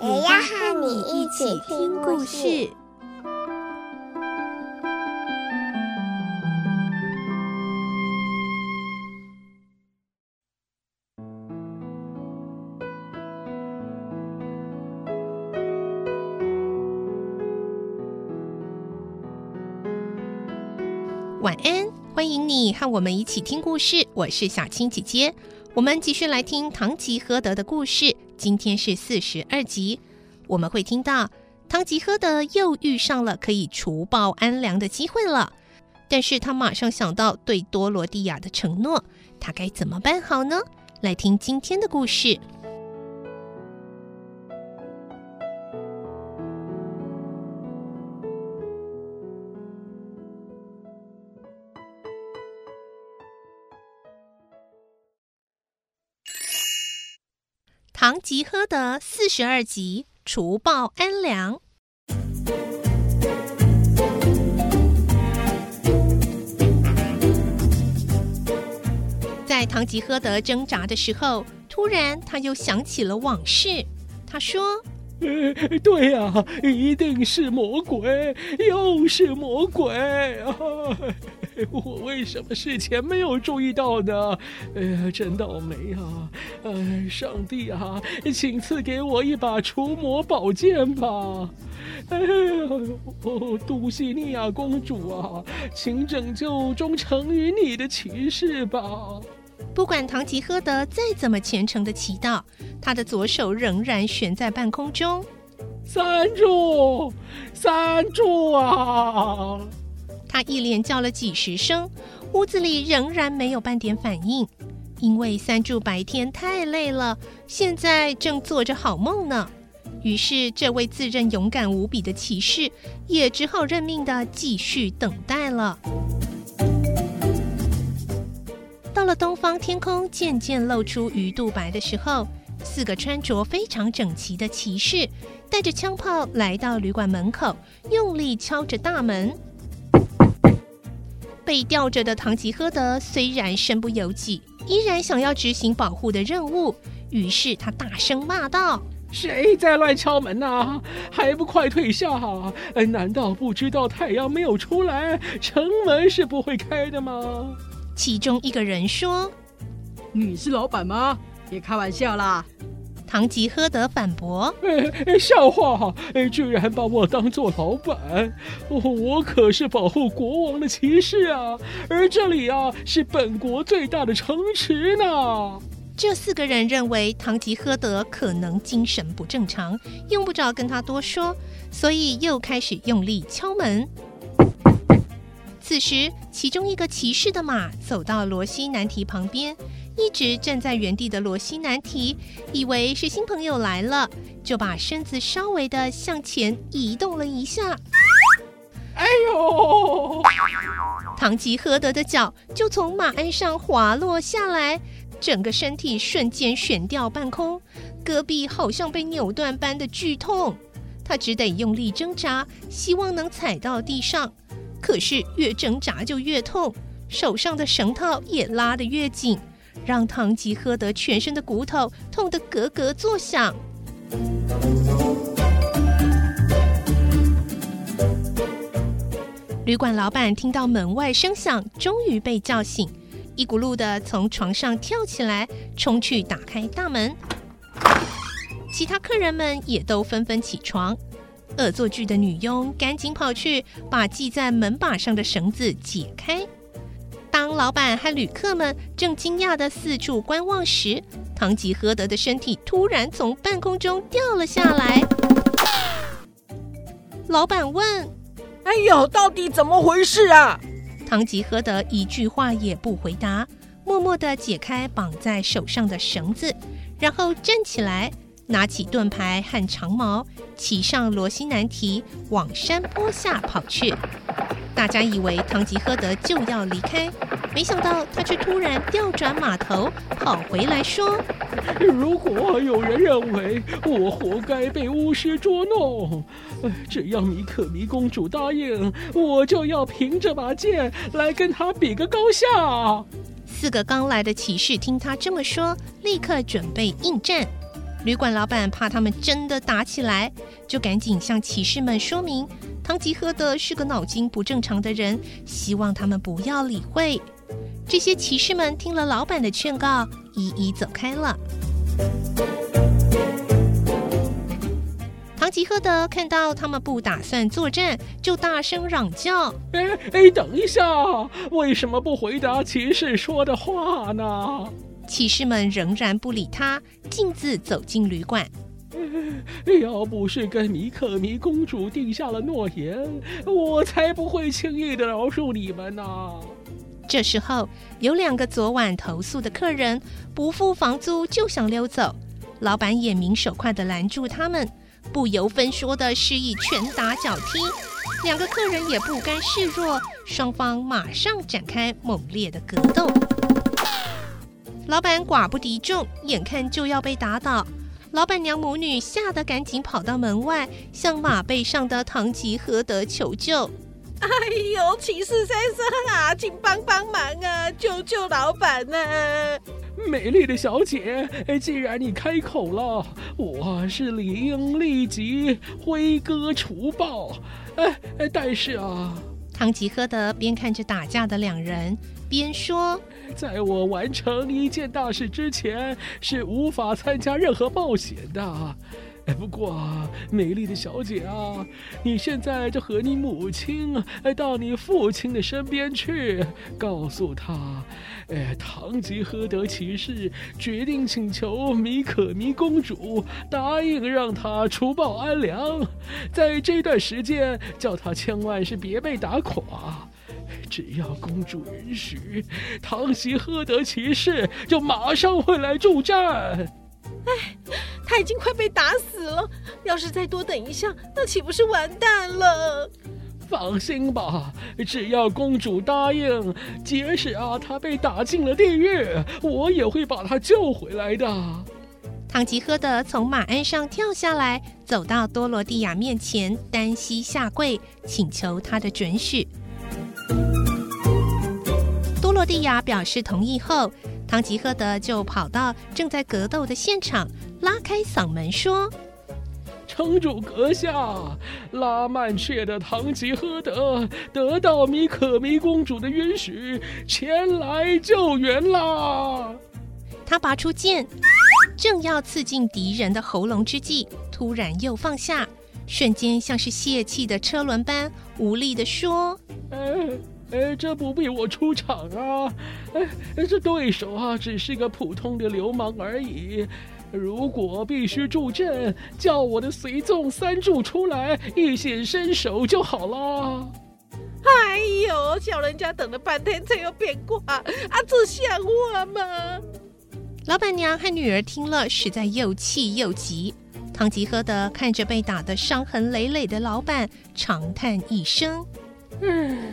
也要和你一起听故事。晚安，欢迎你和我们一起听故事。我是小青姐姐，我们继续来听《堂吉诃德》的故事。今天是四十二集，我们会听到汤吉诃德又遇上了可以除暴安良的机会了，但是他马上想到对多罗蒂亚的承诺，他该怎么办好呢？来听今天的故事。《唐吉诃德》四十二集，除暴安良。在唐吉诃德挣扎的时候，突然他又想起了往事。他说：“呃，对呀，一定是魔鬼，又是魔鬼啊！” 我为什么事前没有注意到呢？哎呀，真倒霉啊！呃，上帝啊，请赐给我一把除魔宝剑吧！哎呦，杜西尼亚公主啊，请拯救忠诚于你的骑士吧！不管唐吉诃德再怎么虔诚的祈祷，他的左手仍然悬在半空中。三柱，三柱啊！他一连叫了几十声，屋子里仍然没有半点反应。因为三柱白天太累了，现在正做着好梦呢。于是，这位自认勇敢无比的骑士也只好认命地继续等待了。到了东方天空渐渐露出鱼肚白的时候，四个穿着非常整齐的骑士带着枪炮来到旅馆门口，用力敲着大门。被吊着的唐吉诃德虽然身不由己，依然想要执行保护的任务。于是他大声骂道：“谁在乱敲门啊？还不快退下！难道不知道太阳没有出来，城门是不会开的吗？”其中一个人说：“你是老板吗？别开玩笑啦！”堂吉诃德反驳：“ 哎，笑话！哎，居然把我当做老板！我我可是保护国王的骑士啊！而这里啊，是本国最大的城池呢。”这四个人认为堂吉诃德可能精神不正常，用不着跟他多说，所以又开始用力敲门。此时，其中一个骑士的马走到罗西南提旁边。一直站在原地的罗西南提以为是新朋友来了，就把身子稍微的向前移动了一下。哎呦！唐吉诃德的脚就从马鞍上滑落下来，整个身体瞬间悬吊半空，胳臂好像被扭断般的剧痛，他只得用力挣扎，希望能踩到地上。可是越挣扎就越痛，手上的绳套也拉得越紧。让唐吉诃德全身的骨头痛得咯咯作响。旅馆老板听到门外声响，终于被叫醒，一骨碌的从床上跳起来，冲去打开大门。其他客人们也都纷纷起床。恶作剧的女佣赶紧跑去把系在门把上的绳子解开。当老板和旅客们正惊讶的四处观望时，堂吉诃德的身体突然从半空中掉了下来。老板问：“哎呦，到底怎么回事啊？”堂吉诃德一句话也不回答，默默的解开绑在手上的绳子，然后站起来，拿起盾牌和长矛，骑上罗西南提，往山坡下跑去。大家以为唐吉诃德就要离开，没想到他却突然调转马头，跑回来说：“如果有人认为我活该被巫师捉弄，只要米可米公主答应，我就要凭这把剑来跟他比个高下。”四个刚来的骑士听他这么说，立刻准备应战。旅馆老板怕他们真的打起来，就赶紧向骑士们说明。唐吉诃德是个脑筋不正常的人，希望他们不要理会。这些骑士们听了老板的劝告，一一走开了。唐吉诃德看到他们不打算作战，就大声嚷叫：“哎哎，等一下！为什么不回答骑士说的话呢？”骑士们仍然不理他，径自走进旅馆。要不是跟米可米公主定下了诺言，我才不会轻易的饶恕你们呢。这时候，有两个昨晚投诉的客人不付房租就想溜走，老板眼明手快的拦住他们，不由分说的示意拳打脚踢。两个客人也不甘示弱，双方马上展开猛烈的格斗。老板寡不敌众，眼看就要被打倒。老板娘母女吓得赶紧跑到门外，向马背上的唐吉诃德求救。哎呦，骑士先生啊，请帮帮忙啊，救救老板啊！美丽的小姐，既然你开口了，我是理应立即挥戈除暴。哎哎，但是啊，唐吉诃德边看着打架的两人，边说。在我完成一件大事之前，是无法参加任何冒险的。哎，不过美丽的小姐啊，你现在就和你母亲哎到你父亲的身边去，告诉他，哎，唐吉诃德骑士决定请求米可米公主答应让他除暴安良，在这段时间叫他千万是别被打垮。只要公主允许，唐吉诃德骑士就马上会来助战。哎，他已经快被打死了，要是再多等一下，那岂不是完蛋了？放心吧，只要公主答应，即使啊他被打进了地狱，我也会把他救回来的。唐吉诃德从马鞍上跳下来，走到多罗蒂亚面前，单膝下跪，请求他的准许。多罗蒂亚表示同意后，唐吉诃德就跑到正在格斗的现场，拉开嗓门说：“城主阁下，拉曼雀的唐吉诃德得到米可米公主的允许，前来救援啦！”他拔出剑，正要刺进敌人的喉咙之际，突然又放下，瞬间像是泄气的车轮般无力地说：“哎。”哎，这不必我出场啊！哎，这对手啊，只是个普通的流氓而已。如果必须助阵，叫我的随从三柱出来一显身手就好了。哎呦，叫人家等了半天才有变卦啊！这像话吗？老板娘和女儿听了，实在又气又急。唐吉诃德看着被打得伤痕累累的老板，长叹一声：“嗯。”